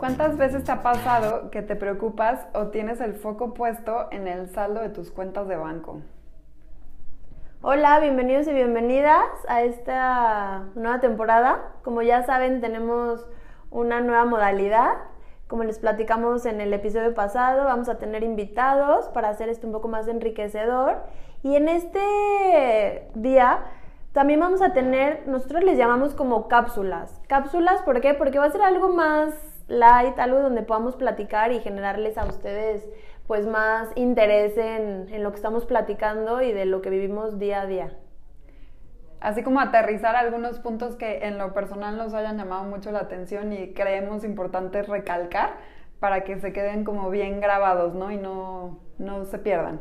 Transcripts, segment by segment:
¿Cuántas veces te ha pasado que te preocupas o tienes el foco puesto en el saldo de tus cuentas de banco? Hola, bienvenidos y bienvenidas a esta nueva temporada. Como ya saben, tenemos una nueva modalidad. Como les platicamos en el episodio pasado, vamos a tener invitados para hacer esto un poco más enriquecedor. Y en este día también vamos a tener, nosotros les llamamos como cápsulas. Cápsulas, ¿por qué? Porque va a ser algo más light, algo donde podamos platicar y generarles a ustedes pues más interés en, en lo que estamos platicando y de lo que vivimos día a día. Así como aterrizar algunos puntos que en lo personal nos hayan llamado mucho la atención y creemos importantes recalcar para que se queden como bien grabados, ¿no? Y no, no se pierdan.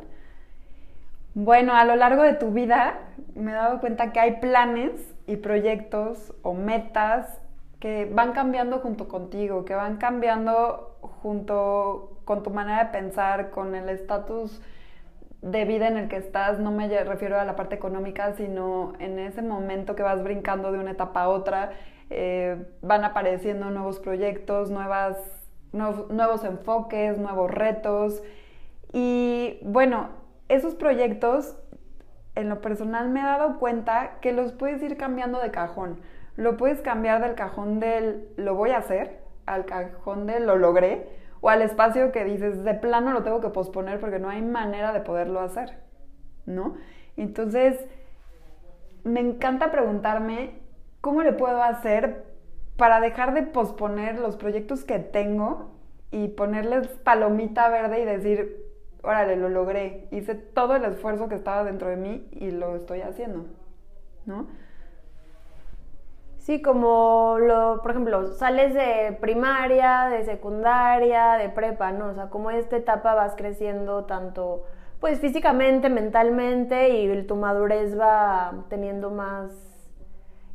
Bueno, a lo largo de tu vida me he dado cuenta que hay planes y proyectos o metas que van cambiando junto contigo, que van cambiando junto con tu manera de pensar, con el estatus de vida en el que estás, no me refiero a la parte económica, sino en ese momento que vas brincando de una etapa a otra, eh, van apareciendo nuevos proyectos, nuevas, nuevos, nuevos enfoques, nuevos retos. Y bueno, esos proyectos, en lo personal me he dado cuenta que los puedes ir cambiando de cajón. Lo puedes cambiar del cajón del lo voy a hacer al cajón del lo logré o al espacio que dices de plano lo tengo que posponer porque no hay manera de poderlo hacer, ¿no? Entonces, me encanta preguntarme cómo le puedo hacer para dejar de posponer los proyectos que tengo y ponerles palomita verde y decir, órale, lo logré, hice todo el esfuerzo que estaba dentro de mí y lo estoy haciendo, ¿no? Sí, como lo, por ejemplo, sales de primaria, de secundaria, de prepa, ¿no? O sea, como esta etapa vas creciendo tanto, pues físicamente, mentalmente y tu madurez va teniendo más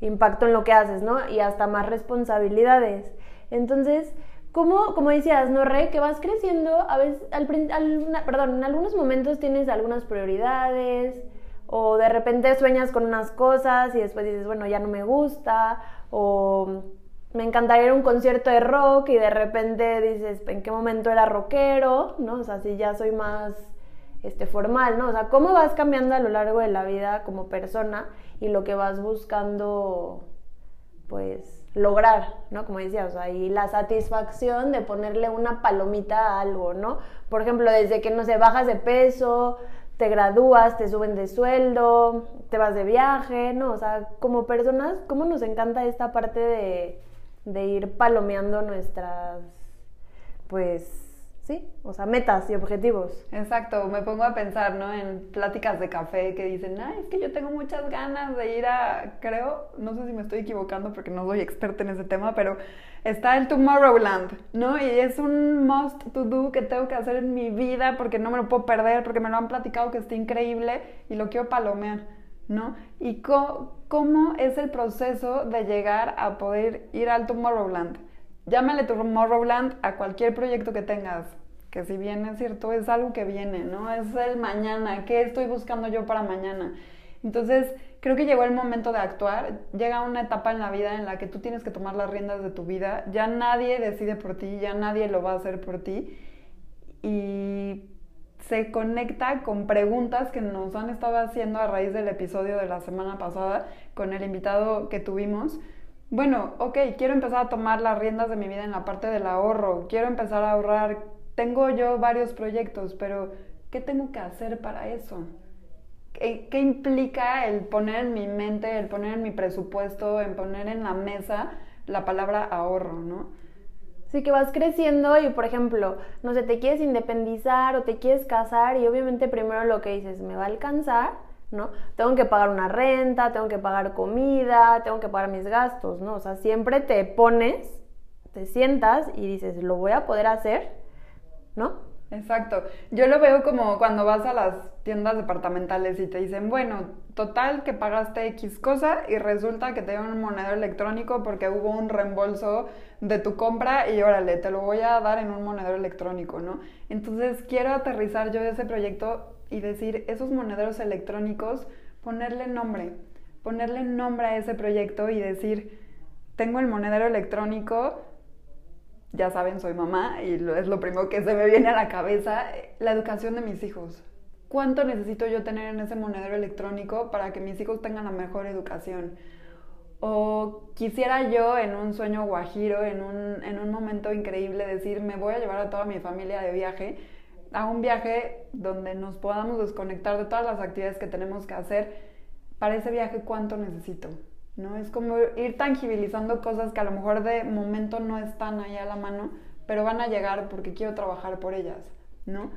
impacto en lo que haces, ¿no? Y hasta más responsabilidades. Entonces, como, como decías, ¿no, Re? Que vas creciendo, a veces, al, al, perdón, en algunos momentos tienes algunas prioridades, o de repente sueñas con unas cosas y después dices, bueno, ya no me gusta, o me encantaría ir a un concierto de rock y de repente dices, ¿en qué momento era rockero? ¿No? O sea, si ya soy más este, formal, ¿no? O sea, cómo vas cambiando a lo largo de la vida como persona y lo que vas buscando, pues, lograr, ¿no? Como decías, o sea, y la satisfacción de ponerle una palomita a algo, ¿no? Por ejemplo, desde que, no sé, bajas de peso, te gradúas, te suben de sueldo, te vas de viaje, ¿no? O sea, como personas, ¿cómo nos encanta esta parte de, de ir palomeando nuestras, pues, sí, o sea, metas y objetivos. Exacto, me pongo a pensar, ¿no? En pláticas de café que dicen, ay, es que yo tengo muchas ganas de ir a, creo, no sé si me estoy equivocando porque no soy experta en ese tema, pero está el Tomorrowland, ¿no? Y es un must to do que tengo que hacer en mi vida porque no me lo puedo perder, porque me lo han platicado que está increíble y lo quiero palomear, ¿no? Y cómo es el proceso de llegar a poder ir al Tomorrowland llámale Tomorrowland a cualquier proyecto que tengas, que si bien es cierto, es algo que viene, ¿no? Es el mañana, ¿qué estoy buscando yo para mañana? Entonces, creo que llegó el momento de actuar, llega una etapa en la vida en la que tú tienes que tomar las riendas de tu vida, ya nadie decide por ti, ya nadie lo va a hacer por ti y se conecta con preguntas que nos han estado haciendo a raíz del episodio de la semana pasada con el invitado que tuvimos bueno, ok, quiero empezar a tomar las riendas de mi vida en la parte del ahorro, quiero empezar a ahorrar, tengo yo varios proyectos, pero ¿qué tengo que hacer para eso? ¿Qué, implica el poner en mi mente, el poner en mi presupuesto, en poner en la mesa la palabra ahorro, ¿no? Sí, que vas creciendo y, por ejemplo, no sé, te quieres independizar o te quieres casar y obviamente primero lo que dices, ¿me va a alcanzar? ¿No? Tengo que pagar una renta, tengo que pagar comida, tengo que pagar mis gastos, ¿no? O sea, siempre te pones te sientas y dices, lo voy a poder hacer, ¿no? Exacto. Yo lo veo como cuando vas a las tiendas departamentales y te dicen, bueno, total que pagaste X cosa y resulta que te dieron un monedero electrónico porque hubo un reembolso de tu compra y órale, te lo voy a dar en un monedero electrónico, ¿no? Entonces quiero aterrizar yo ese proyecto y decir, esos monederos electrónicos, ponerle nombre, ponerle nombre a ese proyecto y decir, tengo el monedero electrónico, ya saben, soy mamá y es lo primero que se me viene a la cabeza, la educación de mis hijos. ¿Cuánto necesito yo tener en ese monedero electrónico para que mis hijos tengan la mejor educación? O quisiera yo en un sueño guajiro, en un, en un momento increíble, decir, me voy a llevar a toda mi familia de viaje, a un viaje donde nos podamos desconectar de todas las actividades que tenemos que hacer. Para ese viaje, ¿cuánto necesito? ¿no? Es como ir tangibilizando cosas que a lo mejor de momento no están ahí a la mano, pero van a llegar porque quiero trabajar por ellas, ¿no?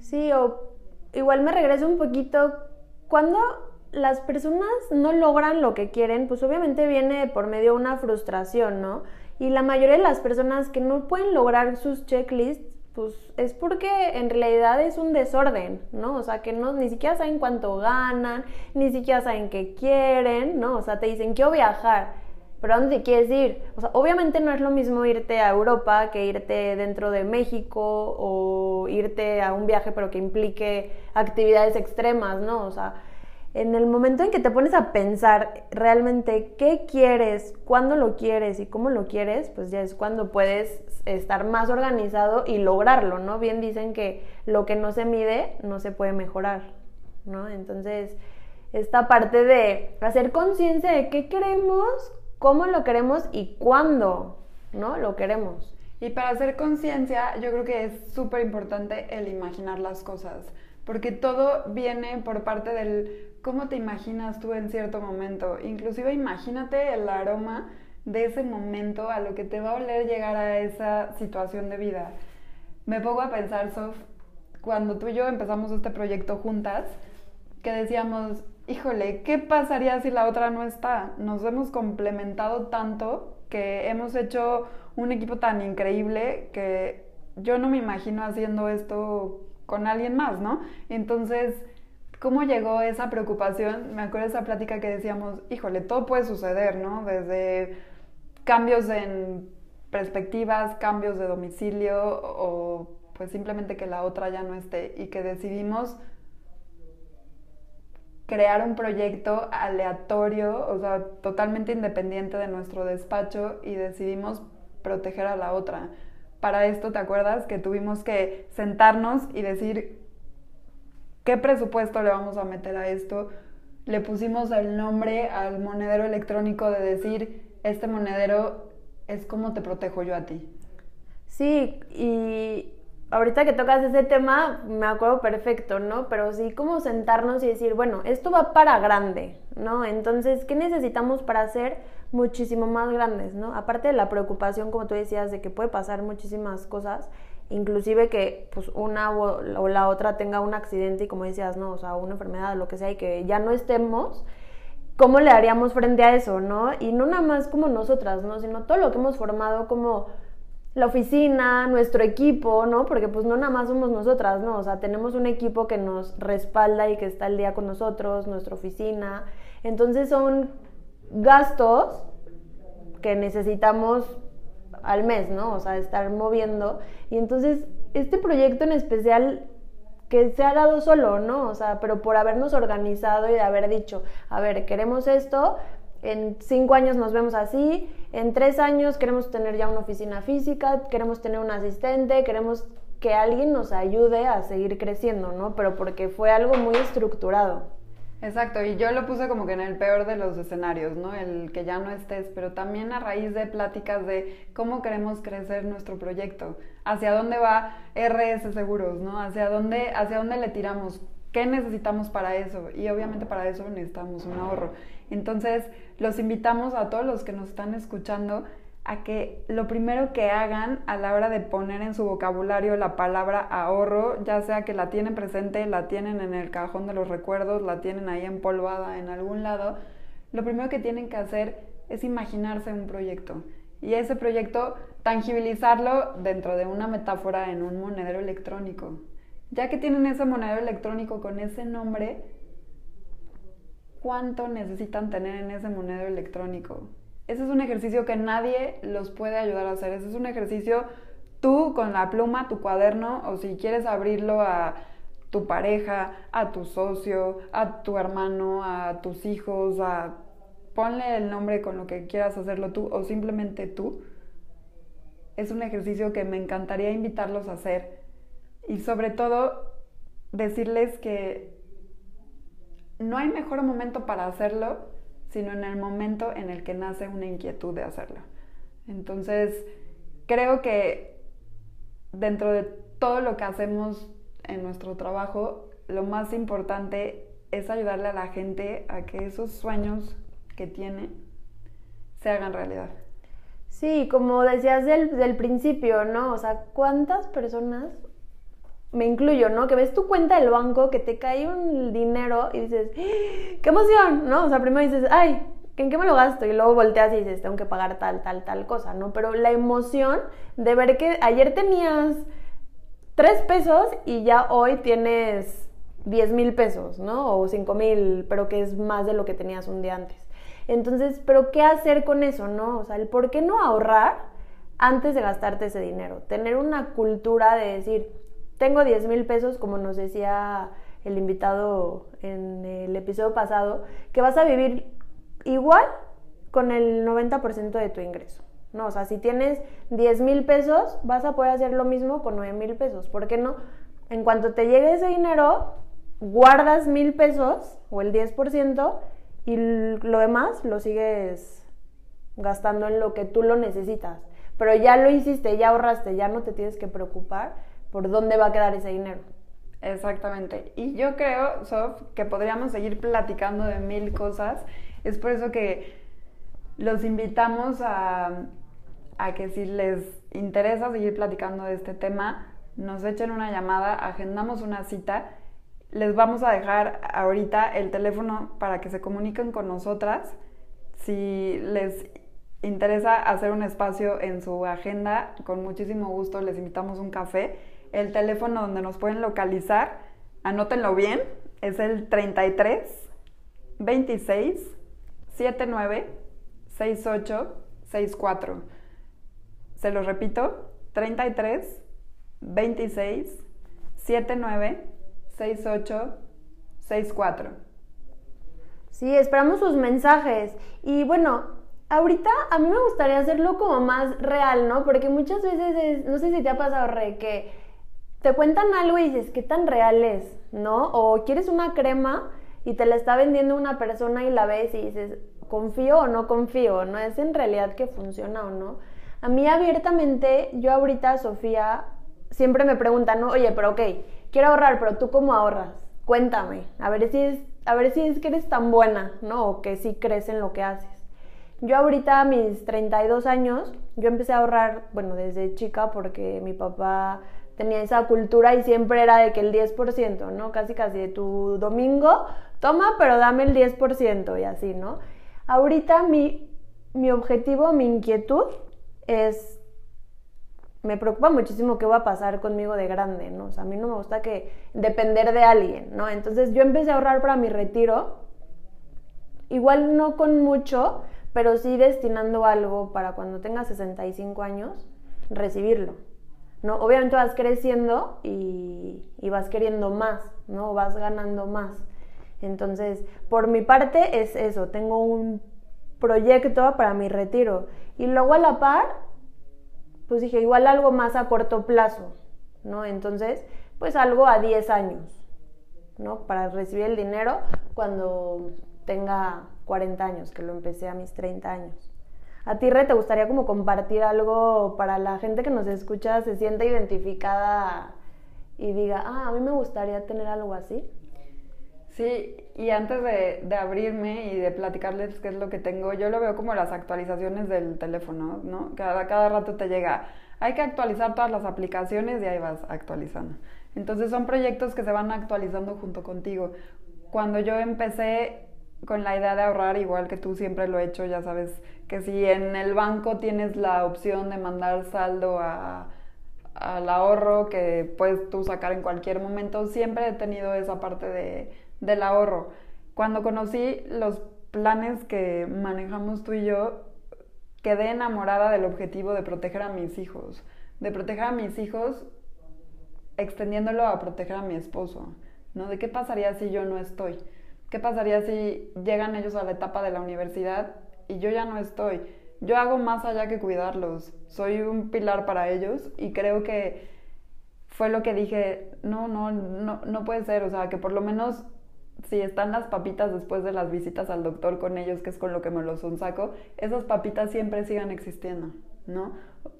Sí, o igual me regreso un poquito. Cuando las personas no logran lo que quieren, pues obviamente viene por medio una frustración, ¿no? Y la mayoría de las personas que no pueden lograr sus checklists pues es porque en realidad es un desorden, ¿no? O sea, que no, ni siquiera saben cuánto ganan, ni siquiera saben qué quieren, ¿no? O sea, te dicen, quiero viajar, pero ¿a dónde quieres ir? O sea, obviamente no es lo mismo irte a Europa que irte dentro de México o irte a un viaje pero que implique actividades extremas, ¿no? O sea, en el momento en que te pones a pensar realmente qué quieres, cuándo lo quieres y cómo lo quieres, pues ya es cuando puedes estar más organizado y lograrlo, ¿no? Bien dicen que lo que no se mide no se puede mejorar, ¿no? Entonces, esta parte de hacer conciencia de qué queremos, cómo lo queremos y cuándo, ¿no? Lo queremos. Y para hacer conciencia, yo creo que es súper importante el imaginar las cosas porque todo viene por parte del cómo te imaginas tú en cierto momento. Inclusive imagínate el aroma de ese momento a lo que te va a oler llegar a esa situación de vida. Me pongo a pensar, Sof, cuando tú y yo empezamos este proyecto juntas, que decíamos, híjole, ¿qué pasaría si la otra no está? Nos hemos complementado tanto que hemos hecho un equipo tan increíble que yo no me imagino haciendo esto con alguien más, ¿no? Entonces, ¿cómo llegó esa preocupación? Me acuerdo de esa plática que decíamos, híjole, todo puede suceder, ¿no? Desde cambios en perspectivas, cambios de domicilio o pues simplemente que la otra ya no esté y que decidimos crear un proyecto aleatorio, o sea, totalmente independiente de nuestro despacho y decidimos proteger a la otra para esto, ¿te acuerdas? Que tuvimos que sentarnos y decir qué presupuesto le vamos a meter a esto. Le pusimos el nombre al monedero electrónico de decir, este monedero es como te protejo yo a ti. Sí, y ahorita que tocas ese tema, me acuerdo perfecto, ¿no? Pero sí como sentarnos y decir, bueno, esto va para grande, ¿no? Entonces, ¿qué necesitamos para hacer muchísimo más grandes, ¿no? Aparte de la preocupación, como tú decías, de que puede pasar muchísimas cosas, inclusive que pues una o, la otra tenga un accidente y como decías, ¿no? O sea, una enfermedad, lo que sea, y que ya no estemos, ¿cómo le haríamos frente a eso, ¿no? Y no nada más como nosotras, ¿no? Sino todo lo que hemos formado como la oficina, nuestro equipo, ¿no? Porque pues no nada más somos nosotras, ¿no? O sea, tenemos un equipo que nos respalda y que está al día con nosotros, nuestra oficina. Entonces son gastos que necesitamos al mes, ¿no? O sea, estar moviendo. Y entonces, este proyecto en especial que se ha dado solo, ¿no? O sea, pero por habernos organizado y de haber dicho, a ver, queremos esto, en cinco años nos vemos así, en tres años queremos tener ya una oficina física, queremos tener un asistente, queremos que alguien nos ayude a seguir creciendo, ¿no? Pero porque fue algo muy estructurado. Exacto, y yo lo puse como que en el peor de los escenarios, ¿no? El que ya no estés, pero también a raíz de pláticas de cómo queremos crecer nuestro proyecto, hacia dónde va RS Seguros, ¿no? Hacia dónde, hacia dónde le tiramos, qué necesitamos para eso, y obviamente para eso necesitamos un ahorro. Entonces, los invitamos a todos los que nos están escuchando a que lo primero que hagan a la hora de poner en su vocabulario la palabra ahorro, ya sea que la tienen presente, la tienen en el cajón de los recuerdos, la tienen ahí empolvada en algún lado, lo primero que tienen que hacer es imaginarse un proyecto. Y ese proyecto, tangibilizarlo dentro de una metáfora en un monedero electrónico. Ya que tienen ese monedero electrónico con ese nombre, ¿cuánto necesitan tener en ese monedero electrónico? Ese es un ejercicio que nadie los puede ayudar a hacer. Ese es un ejercicio tú con la pluma, tu cuaderno, o si quieres abrirlo a tu pareja, a tu socio, a tu hermano, a tus hijos, a ponle el nombre con lo que quieras hacerlo tú o simplemente tú. Es un ejercicio que me encantaría invitarlos a hacer y sobre todo decirles que no hay mejor momento para hacerlo sino en el momento en el que nace una inquietud de hacerlo. Entonces, creo que dentro de todo lo que hacemos en nuestro trabajo, lo más importante es ayudarle a la gente a que esos sueños que tiene se hagan realidad. Sí, como decías del, del principio, ¿no? O sea, ¿cuántas personas, me incluyo, ¿no? Que ves tu cuenta del banco, que te cae un dinero y dices, ¡Ah! ¡qué emoción! ¿No? O sea, primero dices, ¡ay! ¿En qué me lo gasto? Y luego volteas y dices, tengo que pagar tal, tal, tal cosa, ¿no? Pero la emoción de ver que ayer tenías tres pesos y ya hoy tienes 10 mil pesos, ¿no? O 5 mil, pero que es más de lo que tenías un día antes. Entonces, ¿pero qué hacer con eso, no? O sea, el por qué no ahorrar antes de gastarte ese dinero. Tener una cultura de decir, tengo 10 mil pesos, como nos decía el invitado en el episodio pasado, que vas a vivir igual con el 90% de tu ingreso. No, o sea, si tienes 10 mil pesos, vas a poder hacer lo mismo con 9 mil pesos. ¿Por qué no? En cuanto te llegue ese dinero, guardas mil pesos o el 10% y lo demás lo sigues gastando en lo que tú lo necesitas. Pero ya lo hiciste, ya ahorraste, ya no te tienes que preocupar por dónde va a quedar ese dinero. Exactamente. Y yo creo, Sof, que podríamos seguir platicando de mil cosas. Es por eso que los invitamos a a que si les interesa seguir platicando de este tema, nos echen una llamada, agendamos una cita. Les vamos a dejar ahorita el teléfono para que se comuniquen con nosotras. Si les interesa hacer un espacio en su agenda, con muchísimo gusto les invitamos un café. El teléfono donde nos pueden localizar, anótenlo bien, es el 33 26 79 68 64. Se lo repito, 33 26 79 68 64. Sí, esperamos sus mensajes. Y bueno, ahorita a mí me gustaría hacerlo como más real, ¿no? Porque muchas veces, no sé si te ha pasado, Re, que te cuentan algo y dices, ¿qué tan real es? ¿No? O quieres una crema y te la está vendiendo una persona y la ves y dices, ¿confío o no confío? ¿No es en realidad que funciona o no? A mí abiertamente, yo ahorita, Sofía, siempre me preguntan, oye, pero ok, quiero ahorrar, pero tú cómo ahorras? Cuéntame, a ver si es, a ver si es que eres tan buena, ¿no? O que sí crees en lo que haces. Yo ahorita a mis 32 años, yo empecé a ahorrar, bueno, desde chica porque mi papá tenía esa cultura y siempre era de que el 10%, ¿no? Casi casi de tu domingo, toma, pero dame el 10% y así, ¿no? Ahorita mi, mi objetivo, mi inquietud es, me preocupa muchísimo qué va a pasar conmigo de grande, ¿no? A mí no me gusta que depender de alguien, ¿no? Entonces yo empecé a ahorrar para mi retiro, igual no con mucho, pero sí destinando algo para cuando tenga 65 años, recibirlo. ¿No? Obviamente vas creciendo y, y, vas queriendo más, ¿no? Vas ganando más. Entonces, por mi parte es eso, tengo un proyecto para mi retiro. Y luego a la par, pues dije, igual algo más a corto plazo, ¿no? Entonces, pues algo a 10 años, ¿no? Para recibir el dinero cuando tenga 40 años, que lo empecé a mis 30 años. ¿A ti, Re, te gustaría como compartir algo para la gente que nos escucha, se sienta identificada y diga, ah, a mí me gustaría tener algo así? Sí, y antes de, abrirme y de platicarles qué es lo que tengo, yo lo veo como las actualizaciones del teléfono, ¿no? Cada, cada rato te llega, hay que actualizar todas las aplicaciones y ahí vas actualizando. Entonces son proyectos que se van actualizando junto contigo. Cuando yo empecé, con la idea de ahorrar, igual que tú siempre lo he hecho, ya sabes que si en el banco tienes la opción de mandar saldo a, al ahorro que puedes tú sacar en cualquier momento, siempre he tenido esa parte de, del ahorro. Cuando conocí los planes que manejamos tú y yo, quedé enamorada del objetivo de proteger a mis hijos, de proteger a mis hijos extendiéndolo a proteger a mi esposo, ¿no? ¿De qué pasaría si yo no estoy? ¿Qué pasaría si llegan ellos a la etapa de la universidad y yo ya no estoy? Yo hago más allá que cuidarlos, soy un pilar para ellos y creo que fue lo que dije, no, no, no, no puede ser, o sea, que por lo menos si están las papitas después de las visitas al doctor con ellos, que es con lo que me los saco, esas papitas siempre sigan existiendo, ¿no?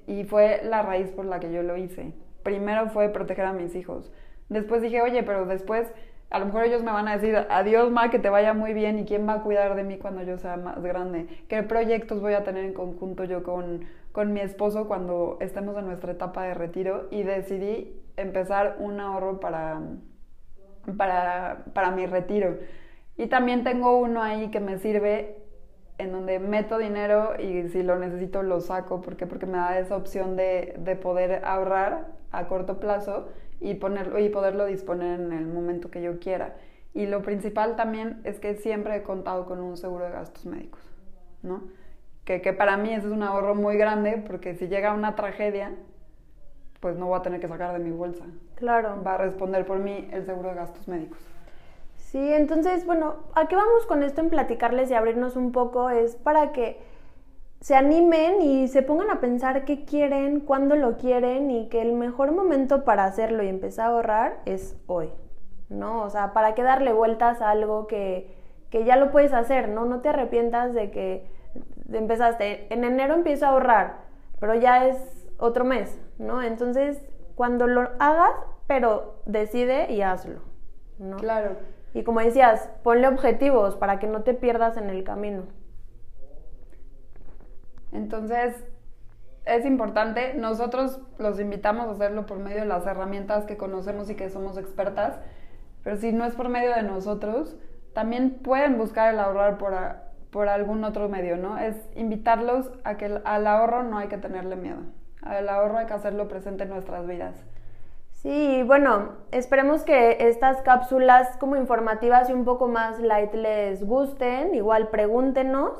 Y fue la raíz por la que yo lo hice. Primero fue proteger a mis hijos. Después dije, oye, pero después a lo mejor ellos me van a decir, adiós, ma, que te vaya muy bien y quién va a cuidar de mí cuando yo sea más grande. ¿Qué proyectos voy a tener en conjunto yo con, con mi esposo cuando estemos en nuestra etapa de retiro? Y decidí empezar un ahorro para para, para mi retiro. Y también tengo uno ahí que me sirve en donde meto dinero y si lo necesito lo saco. ¿Por qué? Porque me da esa opción de, de poder ahorrar a corto plazo y, ponerlo, y poderlo disponer en el momento que yo quiera. Y lo principal también es que siempre he contado con un seguro de gastos médicos, ¿no? Que, que para mí ese es un ahorro muy grande porque si llega una tragedia, pues no voy a tener que sacar de mi bolsa. Claro. Va a responder por mí el seguro de gastos médicos. Sí, entonces, bueno, ¿a qué vamos con esto en platicarles y abrirnos un poco? Es para que se animen y se pongan a pensar qué quieren, cuándo lo quieren y que el mejor momento para hacerlo y empezar a ahorrar es hoy, ¿no? O sea, para qué darle vueltas a algo que, que ya lo puedes hacer, ¿no? No te arrepientas de que empezaste, en enero empiezo a ahorrar, pero ya es otro mes, ¿no? Entonces, cuando lo hagas, pero decide y hazlo, ¿no? Claro. Y como decías, ponle objetivos para que no te pierdas en el camino. Entonces, es importante, nosotros los invitamos a hacerlo por medio de las herramientas que conocemos y que somos expertas, pero si no es por medio de nosotros, también pueden buscar el ahorrar por, por algún otro medio, ¿no? Es invitarlos a que al ahorro no hay que tenerle miedo el ahorro hay que hacerlo presente en nuestras vidas. Sí, bueno, esperemos que estas cápsulas como informativas y un poco más light les gusten. Igual pregúntenos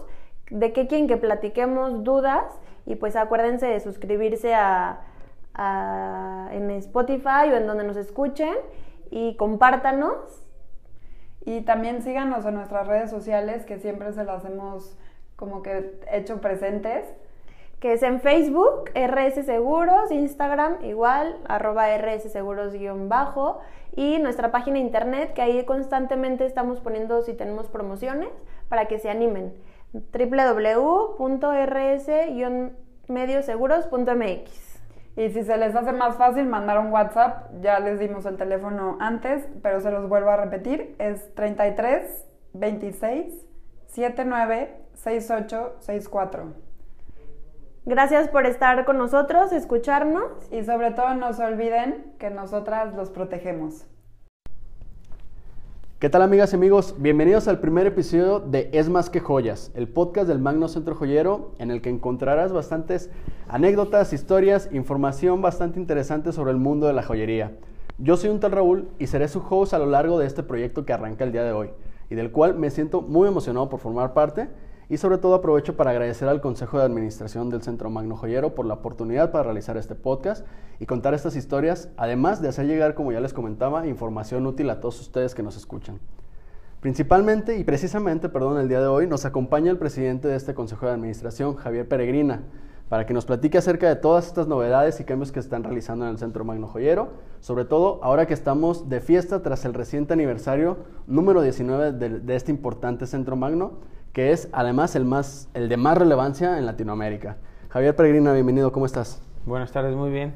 de qué quieren que platiquemos, dudas. Y pues acuérdense de suscribirse a, en Spotify o en donde nos escuchen y compártanos. Y también síganos en nuestras redes sociales que siempre se las hemos como que hecho presentes que es en Facebook, RS Seguros, Instagram igual, arroba RS Seguros guion bajo, y nuestra página de internet, que ahí constantemente estamos poniendo si tenemos promociones, para que se animen, www.rs-medioseguros.mx. Y si se les hace más fácil mandar un WhatsApp, ya les dimos el teléfono antes, pero se los vuelvo a repetir, es 33 26 79 68 64. Gracias por estar con nosotros, escucharnos. Y sobre todo no se olviden que nosotras los protegemos. ¿Qué tal amigas y amigos? Bienvenidos al primer episodio de Es más que joyas, el podcast del Magno Centro Joyero en el que encontrarás bastantes anécdotas, historias, información bastante interesante sobre el mundo de la joyería. Yo soy un tal Raúl y seré su host a lo largo de este proyecto que arranca el día de hoy y del cual me siento muy emocionado por formar parte y sobre todo aprovecho para agradecer al Consejo de Administración del Centro Magno Joyero por la oportunidad para realizar este podcast y contar estas historias, además de hacer llegar, como ya les comentaba, información útil a todos ustedes que nos escuchan. Principalmente y precisamente, perdón, el día de hoy nos acompaña el presidente de este Consejo de Administración, Javier Peregrina, para que nos platique acerca de todas estas novedades y cambios que están realizando en el Centro Magno Joyero, sobre todo ahora que estamos de fiesta tras el reciente aniversario número 19 de, de este importante Centro Magno, que es además el, más, el de más relevancia en Latinoamérica. Javier Peregrina, bienvenido, ¿cómo estás? Buenas tardes, muy bien.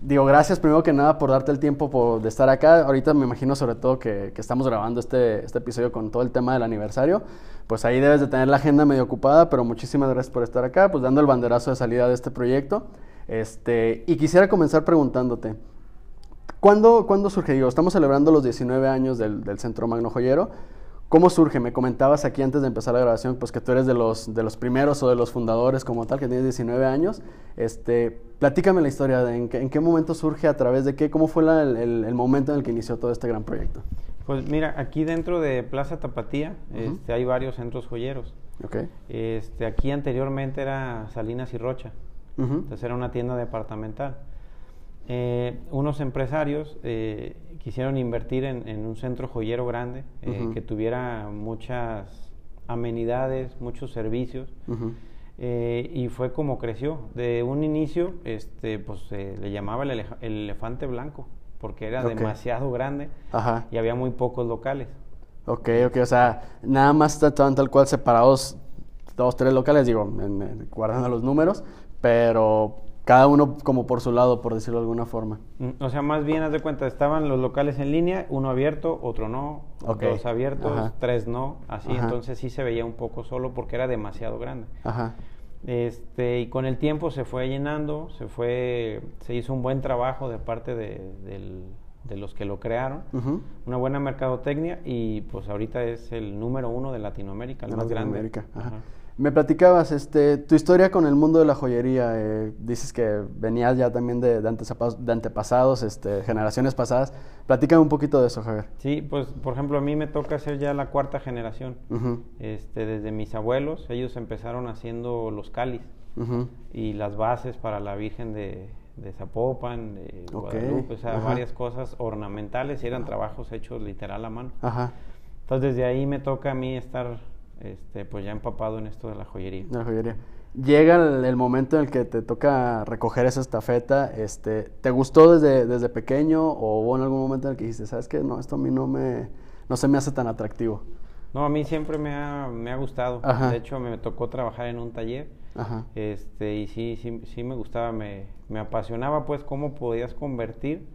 Digo, gracias primero que nada por darte el tiempo de estar acá. Ahorita me imagino sobre todo que, estamos grabando este, este, episodio con todo el tema del aniversario. Pues ahí debes de tener la agenda medio ocupada, pero muchísimas gracias por estar acá, pues dando el banderazo de salida de este proyecto. Este, y quisiera comenzar preguntándote, ¿cuándo, ¿cuándo surge? Digo, estamos celebrando los 19 años del, del Centro Magno Joyero. ¿Cómo surge? Me comentabas aquí antes de empezar la grabación, pues que tú eres de los, de los primeros o de los fundadores como tal, que tienes 19 años. Este, platícame la historia, de en, qué, en qué momento surge, a través de qué, cómo fue la- el, el momento en el que inició todo este gran proyecto. Pues mira, aquí dentro de Plaza Tapatía este, hay varios centros joyeros. Ok. Este, aquí anteriormente era Salinas y Rocha, entonces era una tienda departamental. Eh, unos empresarios eh, quisieron invertir en, en un centro joyero grande eh, Ujú. que tuviera muchas amenidades, muchos servicios. Ujú. Eh, y fue como creció. De un inicio, este, pues se le llamaba el, eleja- el elefante blanco, porque era Ok. demasiado grande Ajá. y había muy pocos locales. Ok, ok, o sea, nada más estaban tal cual separados dos, tres locales, digo, en- guardando los números, pero cada uno como por su lado, por decirlo de alguna forma. Mm, O sea, más bien, haz de cuenta, estaban los locales en línea, uno abierto, otro no, dos abiertos, Ajá. tres no, así, Ajá. entonces sí se veía un poco solo porque era demasiado grande. Ajá. Este, y con el tiempo se fue llenando, se fue, se hizo un buen trabajo de parte de, los que lo crearon, una buena mercadotecnia y pues ahorita es el número uno de Latinoamérica, el De más grande. Latinoamérica, ajá. Ajá. Me platicabas, este, tu historia con el mundo de la joyería, eh, dices que venías ya también de, de antepasados, de antepasados, este, generaciones pasadas. Platícame un poquito de eso, Javier. Sí, pues por ejemplo a mí me toca ser ya la cuarta generación. Este, desde mis abuelos, ellos empezaron haciendo los cáliz y las bases para la Virgen de, de Zapopan, de Guadalupe, o sea, ajá. varias cosas ornamentales y eran trabajos hechos literal a mano. Ajá, Entonces desde ahí me toca a mí estar este, pues ya empapado en esto de la joyería. de la joyería. Llega el, el momento en el que te toca recoger esa estafeta, este, ¿te gustó desde, desde pequeño o hubo en algún momento en el que dijiste, sabes qué, no, esto a mí no me, no se me hace tan atractivo? No, a mí siempre me ha, me ha gustado. Ajá. De hecho, me tocó trabajar en un taller Ajá, este, y sí, sí, sí me gustaba, me, me apasionaba pues cómo podías convertir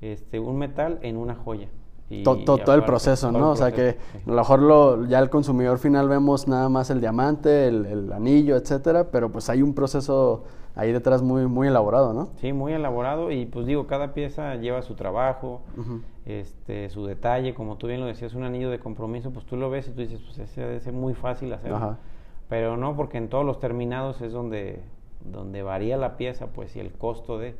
este, un metal en una joya. Y- To- to- todo el proceso, todo ¿no? el O sea que proceso, sí. a lo mejor lo, ya el consumidor final vemos nada más el diamante, el, el anillo, etcétera, pero pues hay un proceso ahí detrás muy, muy elaborado, ¿no? Sí, muy elaborado y pues digo, cada pieza lleva su trabajo, Ujú. este, su detalle, como tú bien lo decías, un anillo de compromiso, pues tú lo ves y tú dices, pues ese debe ser muy fácil hacerlo. Ajá. Pero no, porque en todos los terminados es donde, donde varía la pieza, pues, y el costo de.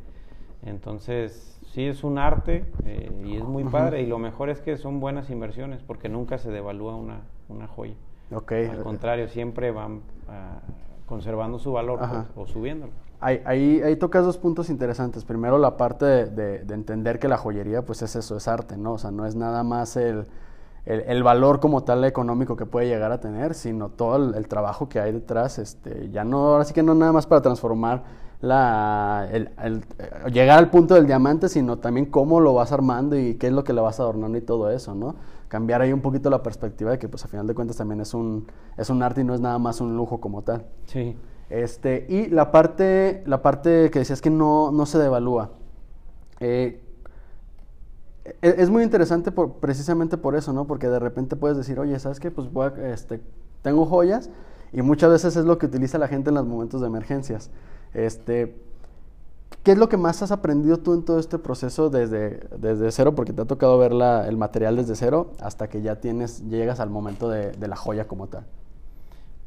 Entonces, sí es un arte eh, y es muy padre. Y lo mejor es que son buenas inversiones, porque nunca se devalúa una, una joya. Ok. Al contrario, siempre van ah, conservando su valor pues, o subiéndolo. Ahí, ahí, ahí tocas dos puntos interesantes. Primero, la parte de, de- de entender que la joyería, pues es eso, es arte, ¿no? O sea, no es nada más el, el, el valor como tal económico que puede llegar a tener, sino todo el, el trabajo que hay detrás. Este, ya no, ahora sí que no nada más para transformar la, el, el- eh, llegar al punto del diamante, sino también cómo lo vas armando y qué es lo que le vas adornando y todo eso, ¿no? Cambiar ahí un poquito la perspectiva de que, pues, a final de cuentas también es un, es un arte y no es nada más un lujo como tal. Sí. Este, y la parte, la parte que decías que no, no se devalúa. Eh, e- es muy interesante por- precisamente por eso, ¿no? Porque de repente puedes decir, oye, ¿sabes qué? Pues voy a- este, tengo joyas y muchas veces es lo que utiliza la gente en los momentos de emergencias. Este, ¿Qué es lo que más has aprendido tú en todo este proceso desde, desde cero? Porque te ha tocado ver la- el material desde cero hasta que ya tienes, llegas al momento de, de la joya como tal.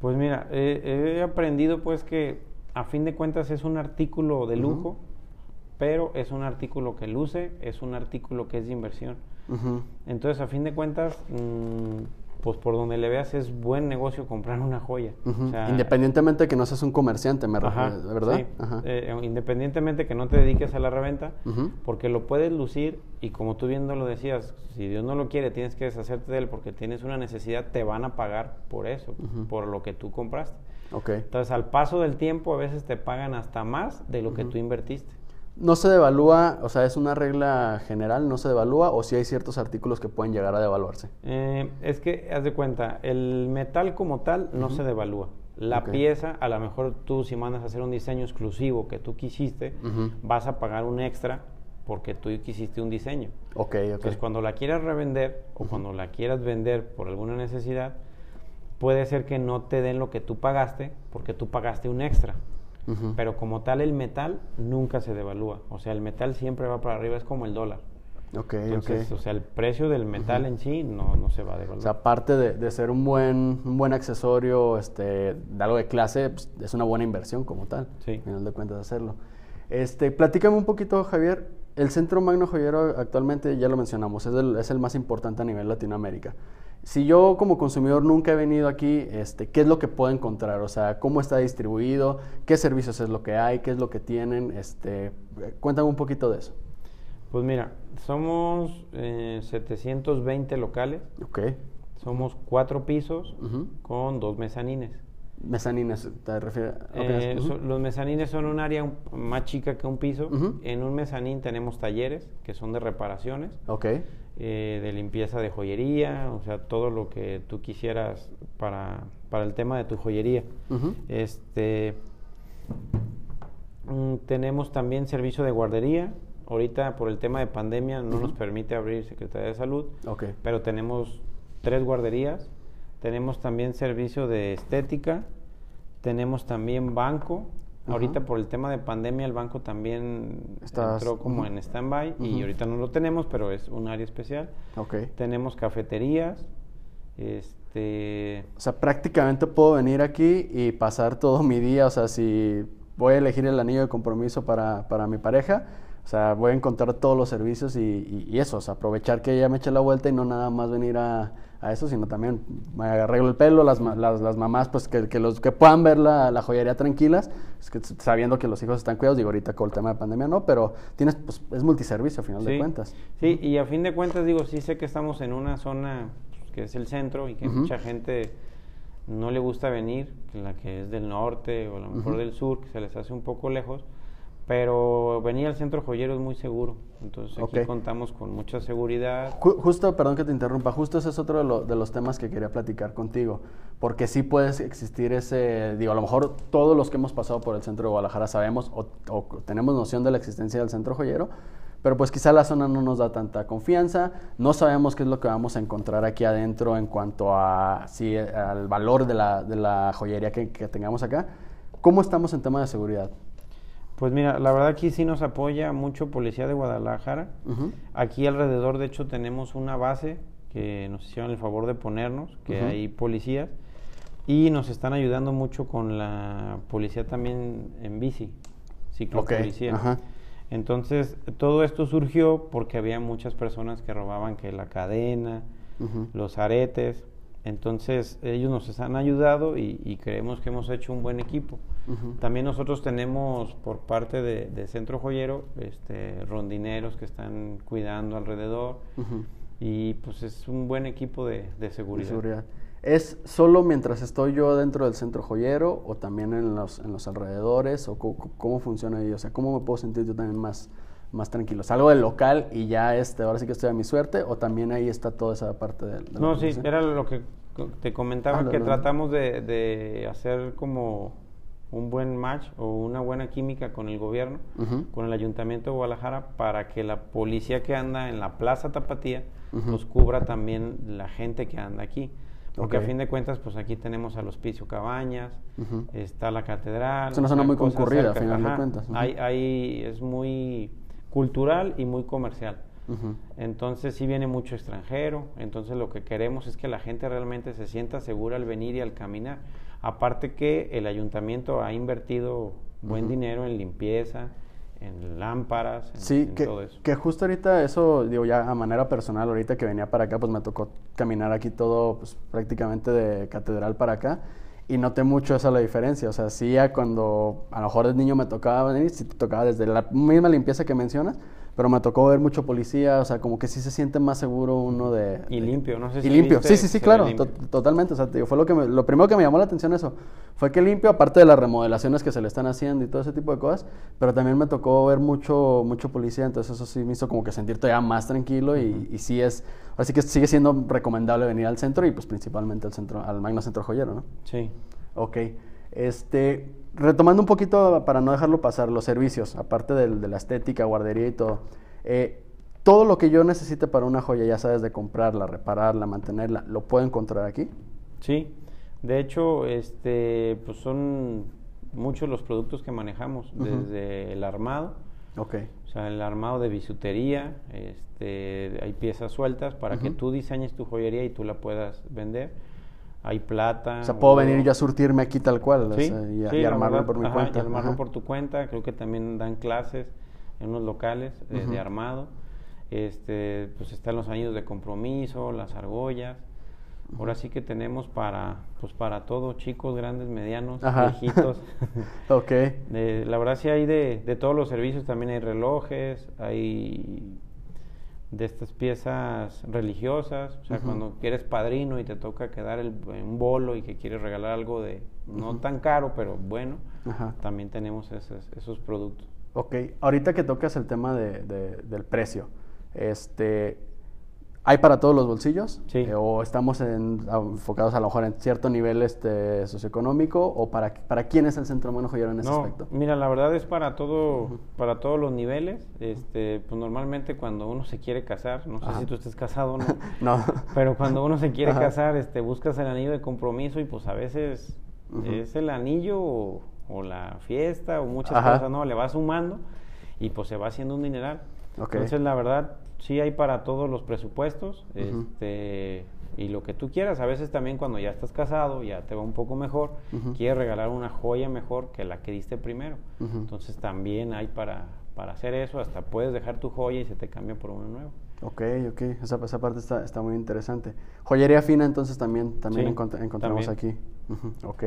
Pues mira, he, he aprendido pues que a fin de cuentas es un artículo de lujo, pero es un artículo que luce, es un artículo que es de inversión. Entonces, a fin de cuentas, mm, pues por donde le veas es buen negocio comprar una joya. Ujú. O sea, Independientemente de que no seas un comerciante, me Ajá, refiero, ¿verdad? sí. Ajá. Eh, independientemente que no te dediques a la reventa, porque lo puedes lucir y como tú bien lo decías, si Dios no lo quiere, tienes que deshacerte de él porque tienes una necesidad, te van a pagar por eso, por lo que tú compraste. Ok. Entonces, al paso del tiempo, a veces te pagan hasta más de lo que tú invertiste. ¿No se devalúa, o sea, es una regla general, no se devalúa o si hay ciertos artículos que pueden llegar a devaluarse? Eh, es que, haz de cuenta, el metal como tal no se devalúa. La pieza, a lo mejor tú si mandas a hacer un diseño exclusivo que tú quisiste, vas a pagar un extra porque tú quisiste un diseño. Ok, ok. Entonces, cuando la quieras revender o cuando la quieras vender por alguna necesidad, puede ser que no te den lo que tú pagaste porque tú pagaste un extra. Pero como tal, el metal nunca se devalúa. O sea, el metal siempre va para arriba, es como el dólar. Ok, Entonces, ok. o sea, el precio del metal en sí no, no se va a devaluar. O sea, aparte de, de ser un buen, un buen accesorio este, de algo de clase, pues, es una buena inversión como tal. Sí. Al final de cuentas, hacerlo. Este, platícame un poquito, Javier. El Centro Magno Joyero actualmente, ya lo mencionamos, es el, es el más importante a nivel Latinoamérica. Si yo como consumidor nunca he venido aquí, este, ¿qué es lo que puedo encontrar? O sea, ¿cómo está distribuido? ¿Qué servicios es lo que hay? ¿Qué es lo que tienen? Este, cuéntame un poquito de eso. Pues mira, somos eh, 720 locales, Ok. somos cuatro pisos con dos mezanines. Mezanines, ¿te refieres? Eh, Ujú. so- los mezanines son un área más chica que un piso. En un mezanín tenemos talleres que son de reparaciones, Ok. Eh, de limpieza de joyería, o sea, todo lo que tú quisieras para, para el tema de tu joyería. Este, mm, tenemos también servicio de guardería. Ahorita por el tema de pandemia no nos permite abrir Secretaría de Salud, pero tenemos tres guarderías. Tenemos también servicio de estética. Tenemos también banco. Ajá. Ahorita por el tema de pandemia el banco también Estás- entró como en stand-by y ahorita no lo tenemos, pero es un área especial. Ok. Tenemos cafeterías. Este, O sea, prácticamente puedo venir aquí y pasar todo mi día. O sea, si voy a elegir el anillo de compromiso para, para mi pareja, o sea, voy a encontrar todos los servicios y, y- y eso, o sea, aprovechar que ella me eche la vuelta y no nada más venir a, a eso, sino también me arreglo el pelo, las, las, las mamás, pues que, que los que puedan ver la, la joyería tranquilas, es que sabiendo que los hijos están cuidados, digo ahorita con el tema de pandemia no, pero tienes, pues es multiservicio a final de cuentas. Sí, y a fin de cuentas, digo, sí sé que estamos en una zona que es el centro y que mucha gente no le gusta venir, que la que es del norte o a lo mejor del sur, que se les hace un poco lejos, pero venir al centro joyero es muy seguro. Entonces aquí Ok. contamos con mucha seguridad. Ju- Justo, perdón que te interrumpa, justo ese es otro de, lo- de los temas que quería platicar contigo, porque sí puede existir ese, digo, a lo mejor todos los que hemos pasado por el centro de Guadalajara sabemos o, o tenemos noción de la existencia del centro joyero, pero pues quizá la zona no nos da tanta confianza, no sabemos qué es lo que vamos a encontrar aquí adentro en cuanto a, sí, al valor de la, de la joyería que, que tengamos acá. ¿Cómo estamos en tema de seguridad? Pues mira, la verdad aquí sí nos apoya mucho Policía de Guadalajara. Aquí alrededor, de hecho, tenemos una base que nos hicieron el favor de ponernos, que hay policías, y nos están ayudando mucho con la policía también en bici, ciclopolicía. Entonces, todo esto surgió porque había muchas personas que robaban que la cadena, los aretes. Entonces, ellos nos han ayudado y, y creemos que hemos hecho un buen equipo. Ujú. También nosotros tenemos por parte de, de Centro Joyero este, rondineros que están cuidando alrededor y pues es un buen equipo de, de de seguridad. ¿Es solo mientras estoy yo dentro del centro joyero o también en los, en los alrededores? ¿O cómo, funciona ahí? O sea, ¿cómo me puedo sentir yo también más, más tranquilo? ¿Salgo del local y ya este, ahora sí que estoy a mi suerte? ¿O también ahí está toda esa parte del... de No, sí, era lo que te comentaba, Ah, que tratamos de, de hacer como un buen match o una buena química con el gobierno, con el Ayuntamiento de Guadalajara, para que la policía que anda en la Plaza Tapatía nos cubra también la gente que anda aquí. Porque a fin de cuentas, pues aquí tenemos al Hospicio Cabañas, está la catedral. Es una zona muy concurrida, a final de cuentas. Hay, hay- es muy cultural y muy comercial. Entonces sí viene mucho extranjero, entonces lo que queremos es que la gente realmente se sienta segura al venir y al caminar. Aparte que el ayuntamiento ha invertido buen dinero en limpieza, en lámparas, en, Sí, en que, todo eso. que justo ahorita eso, digo ya a manera personal, ahorita que venía para acá, pues me tocó caminar aquí todo, pues prácticamente de catedral para acá. Y noté mucho esa la diferencia. O sea, sí, ya cuando a lo mejor de niño me tocaba venir, sí te tocaba desde la misma limpieza que mencionas, pero me tocó ver mucho policía, o sea, como que sí se siente más seguro uno de... Y limpio, no sé Y si limpio, viste, sí, sí, sí, claro, limpio. to- totalmente. O sea, digo, fue lo, que me- lo primero que me llamó la atención eso. Fue que limpio, aparte de las remodelaciones que se le están haciendo y todo ese tipo de cosas, pero también me tocó ver mucho, mucho policía, entonces eso sí me hizo como que sentir todavía más tranquilo y, y sí es, así que sigue siendo recomendable venir al centro y pues principalmente al centro, al Magno Centro Joyero, ¿no? Sí. Ok. Este, retomando un poquito para no dejarlo pasar, los servicios, aparte del- de, la estética, guardería y todo. eh, todo lo que yo necesite para una joya, ya sabes, de comprarla, repararla, mantenerla, ¿lo puedo encontrar aquí? Sí, de hecho, este, pues son muchos los productos que manejamos, desde el armado. O sea, el armado de bisutería, este, hay piezas sueltas para que tú diseñes tu joyería y tú la puedas vender. Hay plata. O sea, puedo venir yo a surtirme aquí tal cual Sí, o sea, y, sí, y armarlo verdad, por mi ajá, cuenta. y armarlo Ajá. por tu cuenta. Creo que también dan clases en unos locales eh, de armado. Este, pues están los años de compromiso, las argollas. Ahora sí que tenemos para, pues para todo, chicos, grandes, medianos, Ajá. viejitos. Ok. De- la verdad sí hay de, de todos los servicios, también hay relojes, hay de estas piezas religiosas, o sea, cuando quieres padrino y te toca quedar el, un bolo y que quieres regalar algo de no tan caro, pero bueno, también tenemos esos, esos productos. Ok, ahorita que tocas el tema de, de- del precio, este, ¿hay para todos los bolsillos? Sí. Eh, ¿O estamos en- enfocados a lo mejor en cierto nivel este, socioeconómico? ¿O para, para quién es el Centro Humano Joyero en ese No, aspecto? mira, la verdad es para todo, para todos los niveles. Este, pues normalmente cuando uno se quiere casar, no sé Ajá. si tú estés casado o no, No. Pero cuando uno se quiere Ajá. casar, este, buscas el anillo de compromiso y pues a veces es el anillo o, o la fiesta o muchas Ajá. cosas, ¿no? Le vas sumando y pues se va haciendo un dineral. Ok. Entonces, la verdad, sí hay para todos los presupuestos, este, y lo que tú quieras. A veces también cuando ya estás casado, ya te va un poco mejor, Ujú. quieres regalar una joya mejor que la que diste primero. Entonces también hay para, para hacer eso, hasta puedes dejar tu joya y se te cambia por uno nuevo. Ok, ok, esa, esa parte está, está muy interesante. Joyería fina entonces también, también Sí, encont- encontramos también. aquí. Ok.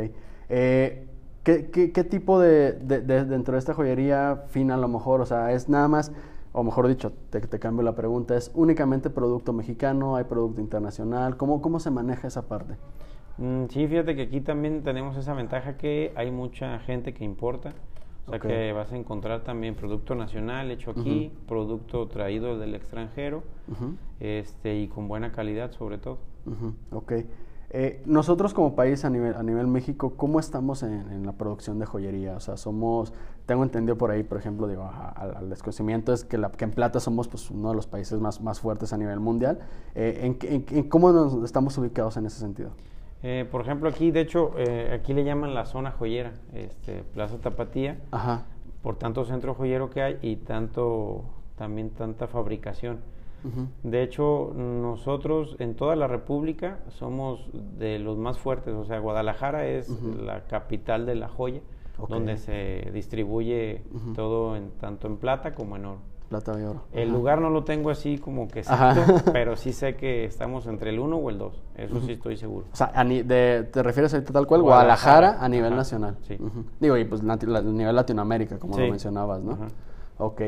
Eh, ¿qué, qué, qué tipo de, de- de- dentro de esta joyería fina a lo mejor? O sea, es nada más, o mejor dicho, te, te cambio la pregunta, ¿es únicamente producto mexicano? ¿Hay producto internacional? ¿Cómo, cómo se maneja esa parte? Mm, sí, fíjate que aquí también tenemos esa ventaja que hay mucha gente que importa. O sea que vas a encontrar también producto nacional hecho aquí, producto traído del extranjero, este y con buena calidad sobre todo. Ujú, Ok. Eh, nosotros como país a nivel, a nivel México, ¿cómo estamos en, en la producción de joyería? O sea, somos, tengo entendido por ahí, por ejemplo, digo, a- al, al desconocimiento es que, la, que en plata somos pues, uno de los países más, más fuertes a nivel mundial. Eh, ¿en, qué- en qué- en ¿Cómo nos estamos ubicados en ese sentido? Eh, por ejemplo, aquí, de hecho, eh, aquí le llaman la zona joyera, este, Plaza Tapatía, Ajá. por tanto centro joyero que hay y tanto también tanta fabricación. De hecho, nosotros en toda la República somos de los más fuertes. O sea, Guadalajara es la capital de la joya, donde se distribuye todo en, tanto en plata como en oro. Plata y oro. El Ajá. lugar no lo tengo así como que exacto, pero sí sé que estamos entre el 1 o el 2. Eso sí estoy seguro. O sea, de- ¿te refieres ahorita tal cual? Guadalajara. Guadalajara, a nivel Ajá, nacional. sí. Digo, y pues la- a nivel Latinoamérica, como lo mencionabas, ¿no? Ajá. Ok.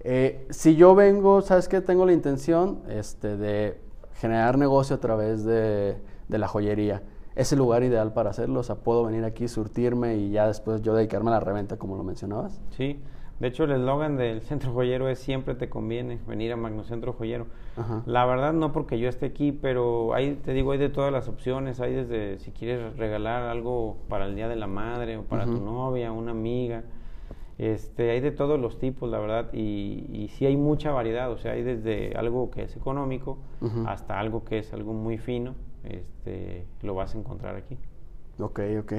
Eh, si yo vengo, ¿sabes qué? Tengo la intención este, de generar negocio a través de, de la joyería. ¿Es el lugar ideal para hacerlo? O sea, ¿puedo venir aquí, surtirme y ya después yo dedicarme a la reventa como lo mencionabas? Sí, de hecho el eslogan del centro joyero es siempre te conviene venir a Magnocentro Joyero. Ajá. La verdad no porque yo esté aquí, pero hay, te digo, hay de todas las opciones, hay desde si quieres regalar algo para el Día de la Madre o para tu novia, una amiga, este, hay de todos los tipos, la verdad, y, y sí hay mucha variedad, o sea, hay desde algo que es económico hasta algo que es algo muy fino, este, lo vas a encontrar aquí. Ok, ok.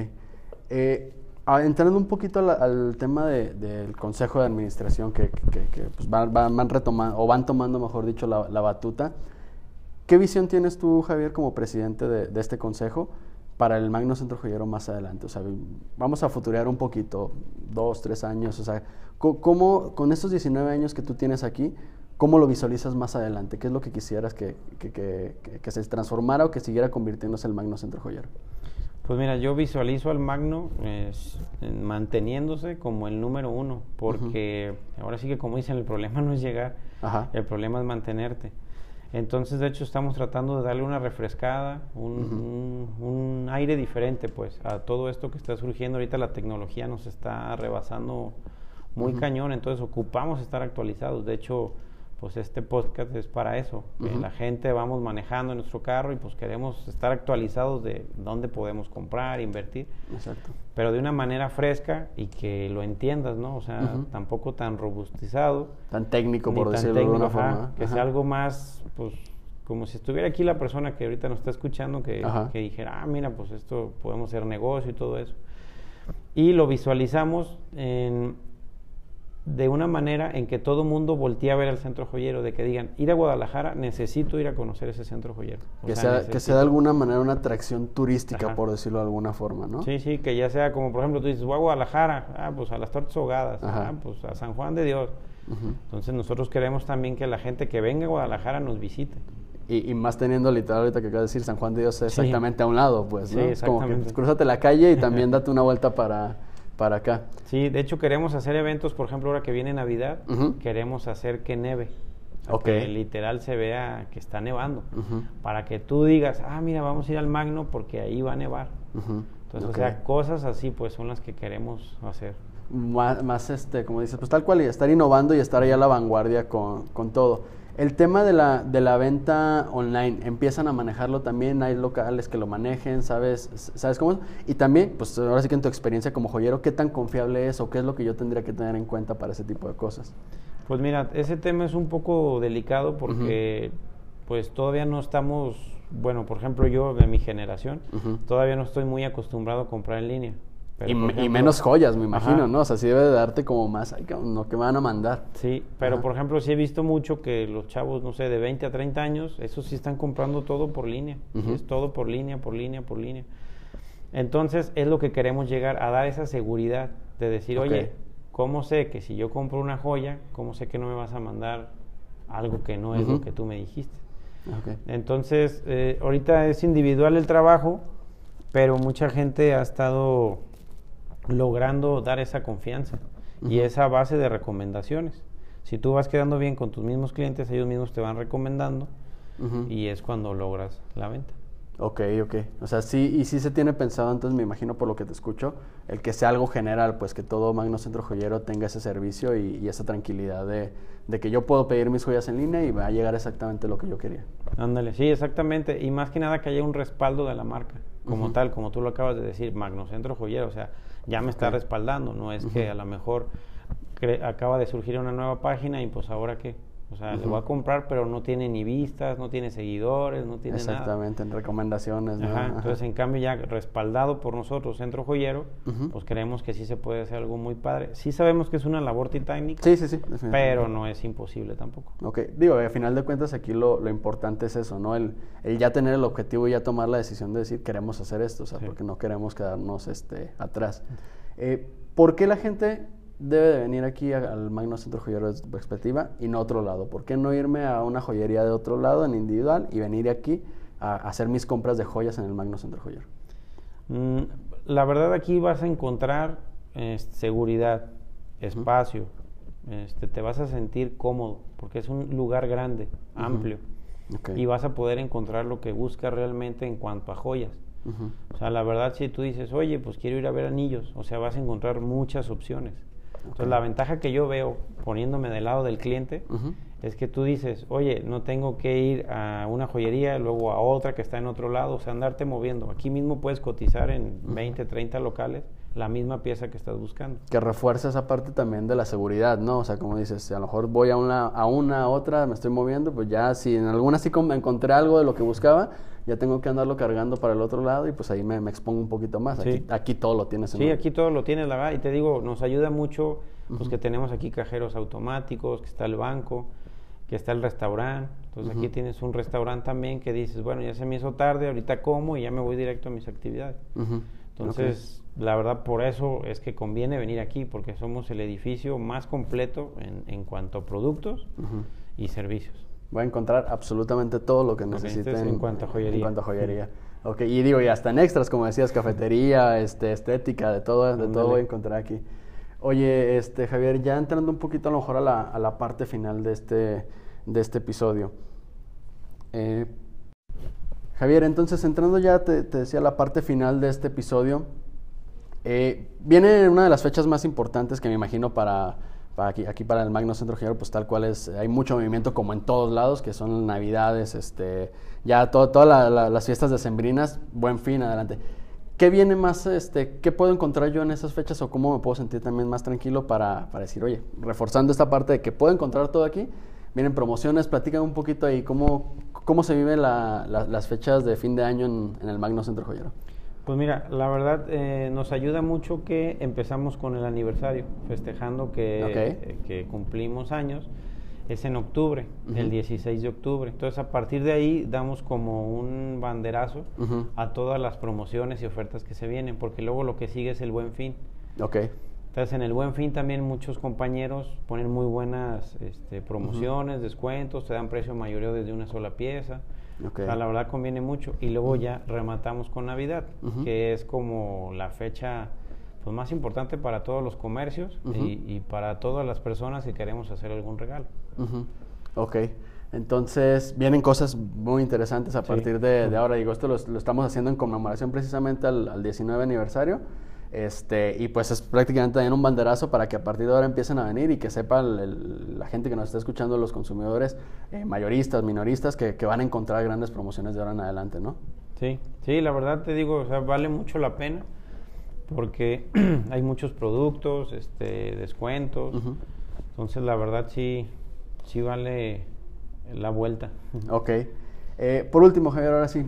Eh, ah, entrando un poquito al tema de- del Consejo de Administración que, que- que, pues, van, van- van retomando, o van tomando, mejor dicho, la, la batuta. ¿Qué visión tienes tú, Javier, como presidente de, de este consejo para el Magno Centro Joyero más adelante? O sea, vamos a futurear un poquito, dos, tres años. O sea, ¿cómo, con estos 19 años que tú tienes aquí, cómo lo visualizas más adelante? ¿Qué es lo que quisieras que, que- que- que- se transformara o que siguiera convirtiéndose el Magno Centro Joyero? Pues mira, yo visualizo al Magno manteniéndose como el número uno, porque ahora sí que como dicen, el problema no es llegar, Ajá. el problema es mantenerte. Entonces, de hecho, estamos tratando de darle una refrescada, un, un- un aire diferente, pues, a todo esto que está surgiendo. Ahorita la tecnología nos está rebasando muy cañón, entonces ocupamos estar actualizados. De hecho, pues este podcast es para eso. que la gente vamos manejando en nuestro carro y pues queremos estar actualizados de dónde podemos comprar, invertir, Exacto. pero de una manera fresca y que lo entiendas, ¿no? O sea, tampoco tan robustizado Tan técnico, ni por decirlo de técnico, una ajá, forma. que Ajá. sea algo más, pues, como si estuviera aquí la persona que ahorita nos está escuchando, que dijera, ah, mira, pues esto podemos hacer negocio y todo eso. Y lo visualizamos en de una manera en que todo mundo voltee a ver al centro joyero, de que digan, ir a Guadalajara, necesito ir a conocer ese centro joyero. O Que sea, sea, que sea de alguna manera una atracción turística, Ajá. por decirlo de alguna forma, ¿no? Sí, sí, que ya sea como, por ejemplo, tú dices, voy a Guadalajara, ah, pues a las tortas ahogadas, ah, pues a San Juan de Dios. Entonces nosotros queremos también que la gente que venga a Guadalajara nos visite. Y, y más teniendo literal ahorita que acabas de decir San Juan de Dios Sí. exactamente a un lado, pues, ¿no? Sí, Es como que exactamente. cruzate la calle y también date una vuelta para, para acá. Sí, de hecho queremos hacer eventos, por ejemplo, ahora que viene Navidad, queremos hacer que neve. O sea, Ok. Que literal se vea que está nevando. Para que tú digas, ah, mira, vamos a ir al Magno porque ahí va a nevar. Entonces, o sea, cosas así pues son las que queremos hacer. más, más, este, como dices, pues tal cual, y estar innovando y estar ahí a la vanguardia con, con todo. El tema de la, de la venta online, ¿empiezan a manejarlo también? ¿Hay locales que lo manejen? ¿Sabes, ¿Sabes cómo? es? Y también, pues ahora sí que en tu experiencia como joyero, ¿qué tan confiable es o qué es lo que yo tendría que tener en cuenta para ese tipo de cosas? Pues mira, ese tema es un poco delicado porque pues todavía no estamos, bueno, por ejemplo yo de mi generación, todavía no estoy muy acostumbrado a comprar en línea. Pero, y, menos joyas, me imagino, Ajá. ¿no? O sea, sí debe de darte como más, ay, no, que me van a mandar. Sí, pero Ajá. por ejemplo sí he visto mucho que los chavos, no sé, de 20 a 30 años, esos sí están comprando todo por línea. Ujú. Es todo por línea, por línea, por línea. Entonces es lo que queremos llegar a dar esa seguridad de decir, oye, ¿cómo sé que si yo compro una joya, cómo sé que no me vas a mandar algo que no es lo que tú me dijiste? Ok. Entonces, eh, ahorita es individual el trabajo, pero mucha gente ha estado logrando dar esa confianza y Ujú. esa base de recomendaciones. Si tú vas quedando bien con tus mismos clientes, ellos mismos te van recomendando Ujú. y es cuando logras la venta. Ok, ok. O sea, sí, y sí se tiene pensado, entonces me imagino por lo que te escucho, el que sea algo general, pues que todo Magno Centro Joyero tenga ese servicio y, y esa tranquilidad de, de que yo puedo pedir mis joyas en línea y va a llegar exactamente lo que yo quería. Ándale, sí, exactamente. Y más que nada que haya un respaldo de la marca, como Ujú. tal, como tú lo acabas de decir, Magnocentro Joyero, o sea, ya me está respaldando, no es que a lo mejor acaba de surgir una nueva página y pues ahora qué. O sea, le Ujú. voy a comprar, pero no tiene ni vistas, no tiene seguidores, no tiene nada. Exactamente, en recomendaciones. ¿no? Ajá, Ajá. entonces en cambio ya respaldado por nosotros, Centro Joyero, pues creemos que sí se puede hacer algo muy padre. Sí sabemos que es una labor titánica, Sí, sí, sí. pero no es imposible tampoco. Ok, digo, a final de cuentas aquí lo, lo importante es eso, ¿no? El, el ya tener el objetivo y ya tomar la decisión de decir queremos hacer esto, o sea, Sí. porque no queremos quedarnos este, atrás. Eh, ¿Por qué la gente debe de venir aquí al Magno Centro Joyero de perspectiva y no a otro lado? ¿Por qué no irme a una joyería de otro lado en individual y venir aquí a, hacer mis compras de joyas en el Magno Centro Joyero? Mm, la verdad aquí vas a encontrar seguridad, espacio, este, te vas a sentir cómodo, porque es un lugar grande, amplio, y vas a poder encontrar lo que buscas realmente en cuanto a joyas. O sea, la verdad, si tú dices, oye, pues quiero ir a ver anillos, o sea, vas a encontrar muchas opciones. Entonces, la ventaja que yo veo poniéndome del lado del cliente es que tú dices, oye, no tengo que ir a una joyería, luego a otra que está en otro lado, o sea, andarte moviendo. Aquí mismo puedes cotizar en 20, 30 locales la misma pieza que estás buscando. que refuerza esa parte también de la seguridad, ¿no? O sea, como dices, a lo mejor voy a una, a una, a otra, me estoy moviendo, pues ya si en alguna sí encontré algo de lo que buscaba, ya tengo que andarlo cargando para el otro lado y pues ahí me, me expongo un poquito más. Aquí, Sí. aquí todo lo tienes. en Sí, aquí todo lo tienes, la verdad, y te digo, nos ayuda mucho, pues que tenemos aquí cajeros automáticos, que está el banco, que está el restaurante. Entonces aquí tienes un restaurante también que dices, bueno, ya se me hizo tarde, ahorita como y ya me voy directo a mis actividades. Ujú. Entonces, la verdad, por eso es que conviene venir aquí, porque somos el edificio más completo en, en cuanto a productos Ok. Ujú. y servicios. Voy a encontrar absolutamente todo lo que necesiten. entonces, en cuanto a joyería. En cuanto a joyería. Ok, y digo, y hasta en extras, como decías, cafetería, este, estética, de todo, de todo voy a encontrar aquí. Oye, este, Javier, ya entrando un poquito a lo mejor a la, a la parte final de este, de este episodio. Eh, Javier, entonces entrando ya, te, decía, la parte final de este episodio, eh, viene una de las fechas más importantes que me imagino para, para aquí, para el Magno Centro Joyero, pues tal cual es, hay mucho movimiento como en todos lados, que son Navidades, este, ya to- todas la- la- las fiestas decembrinas, buen fin, adelante. ¿Qué viene más, este, qué puedo encontrar yo en esas fechas o cómo me puedo sentir también más tranquilo para, para decir, oye, reforzando esta parte de que puedo encontrar todo aquí, vienen promociones, platícame un poquito ahí, cómo, cómo se viven la- la- las fechas de fin de año en, en el Magno Centro Joyero. Pues mira, la verdad eh, nos ayuda mucho que empezamos con el aniversario, festejando que, Ok. eh, que cumplimos años. Es en octubre, el Ujú. 16 de octubre. Entonces a partir de ahí damos como un banderazo Ujú. a todas las promociones y ofertas que se vienen, porque luego lo que sigue es el buen fin. Ok. Entonces en el buen fin también muchos compañeros ponen muy buenas este, promociones, descuentos, te dan precio mayoreo desde una sola pieza. Ok. O sea, la verdad conviene mucho. Y luego ya rematamos con Navidad, Ujú. que es como la fecha pues, más importante para todos los comercios y, y para todas las personas que queremos hacer algún regalo. Ok. Entonces, vienen cosas muy interesantes a Sí. partir de, de ahora. Digo, esto lo, lo estamos haciendo en conmemoración precisamente al, al 19 aniversario. Este, y pues es prácticamente también un banderazo para que a partir de ahora empiecen a venir y que sepa el- el- la gente que nos está escuchando, los consumidores, eh, mayoristas, minoristas, que, que van a encontrar grandes promociones de ahora en adelante, ¿no? Sí, sí, la verdad te digo, o sea, vale mucho la pena porque hay muchos productos, este, descuentos. Entonces, la verdad sí, sí vale la vuelta. Ok. Eh, por último, Javier, ahora sí,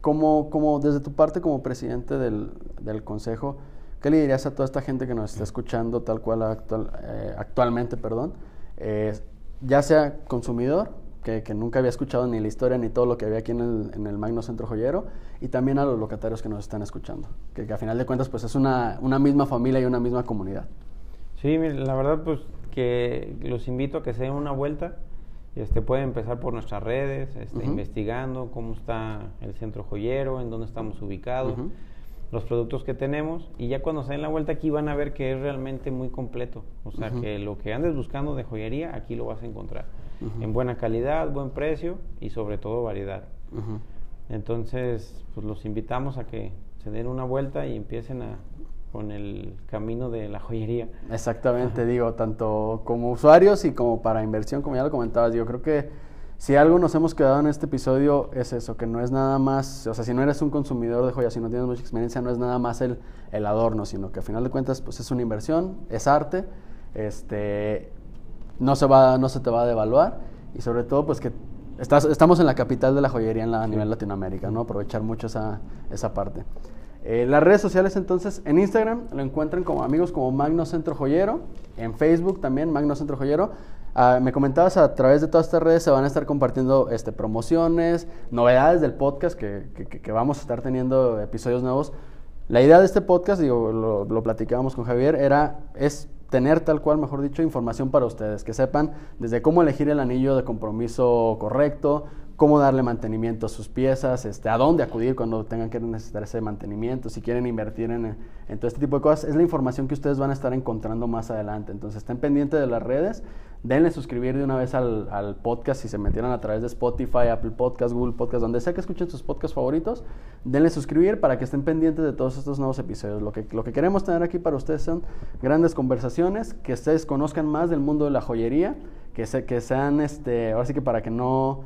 como, como desde tu parte como presidente del, del consejo, ¿qué le dirías a toda esta gente que nos está escuchando tal cual actual, eh, actualmente, perdón, eh, ya sea consumidor, que, que nunca había escuchado ni la historia ni todo lo que había aquí en el, en el Magno Centro Joyero, y también a los locatarios que nos están escuchando, que, que a final de cuentas pues es una, una misma familia y una misma comunidad. Sí, la verdad, pues que los invito a que se den una vuelta. Este, pueden empezar por nuestras redes, este, Ujú. investigando cómo está el centro joyero, en dónde estamos ubicados, Ujú. Los productos que tenemos. Y ya cuando se den la vuelta aquí van a ver que es realmente muy completo. O sea, que lo que andes buscando de joyería, aquí lo vas a encontrar. En buena calidad, buen precio y sobre todo variedad. Entonces, pues los invitamos a que se den una vuelta y empiecen a, con el camino de la joyería. Exactamente, digo, tanto como usuarios y como para inversión, como ya lo comentabas, yo creo que si algo nos hemos quedado en este episodio es eso, que no es nada más, o sea, si no eres un consumidor de joyas, si no tienes mucha experiencia, no es nada más el, el adorno, sino que a final de cuentas, pues es una inversión, es arte, este, no se, va, no se te va a devaluar y sobre todo, pues que estás, estamos en la capital de la joyería en la, a nivel Latinoamérica, ¿no? Aprovechar mucho esa, esa parte. Eh, las redes sociales entonces, en Instagram lo encuentran como amigos como Magno Centro Joyero, en Facebook también Magno Centro Joyero. Ah, me comentabas a través de todas estas redes se van a estar compartiendo este, promociones, novedades del podcast que- que- que vamos a estar teniendo episodios nuevos. La idea de este podcast, digo, lo, lo platicábamos con Javier, era, es tener tal cual, mejor dicho, información para ustedes, que sepan desde cómo elegir el anillo de compromiso correcto, cómo darle mantenimiento a sus piezas, este, a dónde acudir cuando tengan que necesitar ese mantenimiento, si quieren invertir en, en todo este tipo de cosas. Es la información que ustedes van a estar encontrando más adelante. Entonces, estén pendientes de las redes, denle suscribir de una vez al, al podcast si se metieron a través de Spotify, Apple Podcast, Google Podcast, donde sea que escuchen sus podcasts favoritos, denle suscribir para que estén pendientes de todos estos nuevos episodios. Lo que, lo que queremos tener aquí para ustedes son grandes conversaciones, que ustedes conozcan más del mundo de la joyería, que, se, que sean, este, ahora sí que para que no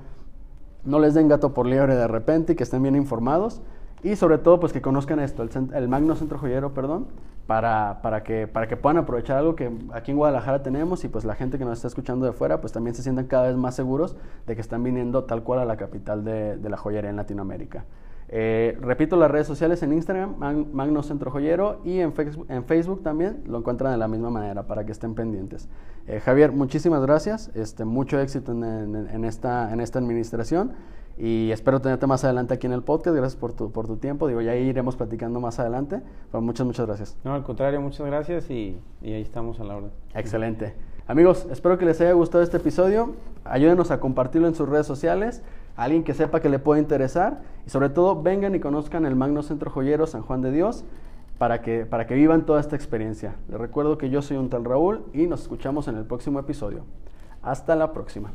no les den gato por liebre de repente y que estén bien informados y sobre todo pues que conozcan esto, el, el Magno Centro Joyero, perdón, para, para, que, para que puedan aprovechar algo que aquí en Guadalajara tenemos y pues la gente que nos está escuchando de fuera pues también se sientan cada vez más seguros de que están viniendo tal cual a la capital de, la joyería en Latinoamérica. Eh, repito las redes sociales en Instagram, Mag- Magno Centro Joyero y en Facebook, en Facebook también lo encuentran de la misma manera para que estén pendientes. Eh, Javier, muchísimas gracias, este, mucho éxito en esta, en esta administración y espero tenerte más adelante aquí en el podcast. Gracias por tu, por tu tiempo, digo, ya iremos platicando más adelante, pero muchas, muchas gracias. No, al contrario, muchas gracias y, y ahí estamos a la orden. Excelente. Amigos, espero que les haya gustado este episodio. Ayúdenos a compartirlo en sus redes sociales, a alguien que sepa que le puede interesar y sobre todo vengan y conozcan el Magno Centro Joyero San Juan de Dios para que, para que vivan toda esta experiencia. Les recuerdo que yo soy un tal Raúl y nos escuchamos en el próximo episodio. Hasta la próxima.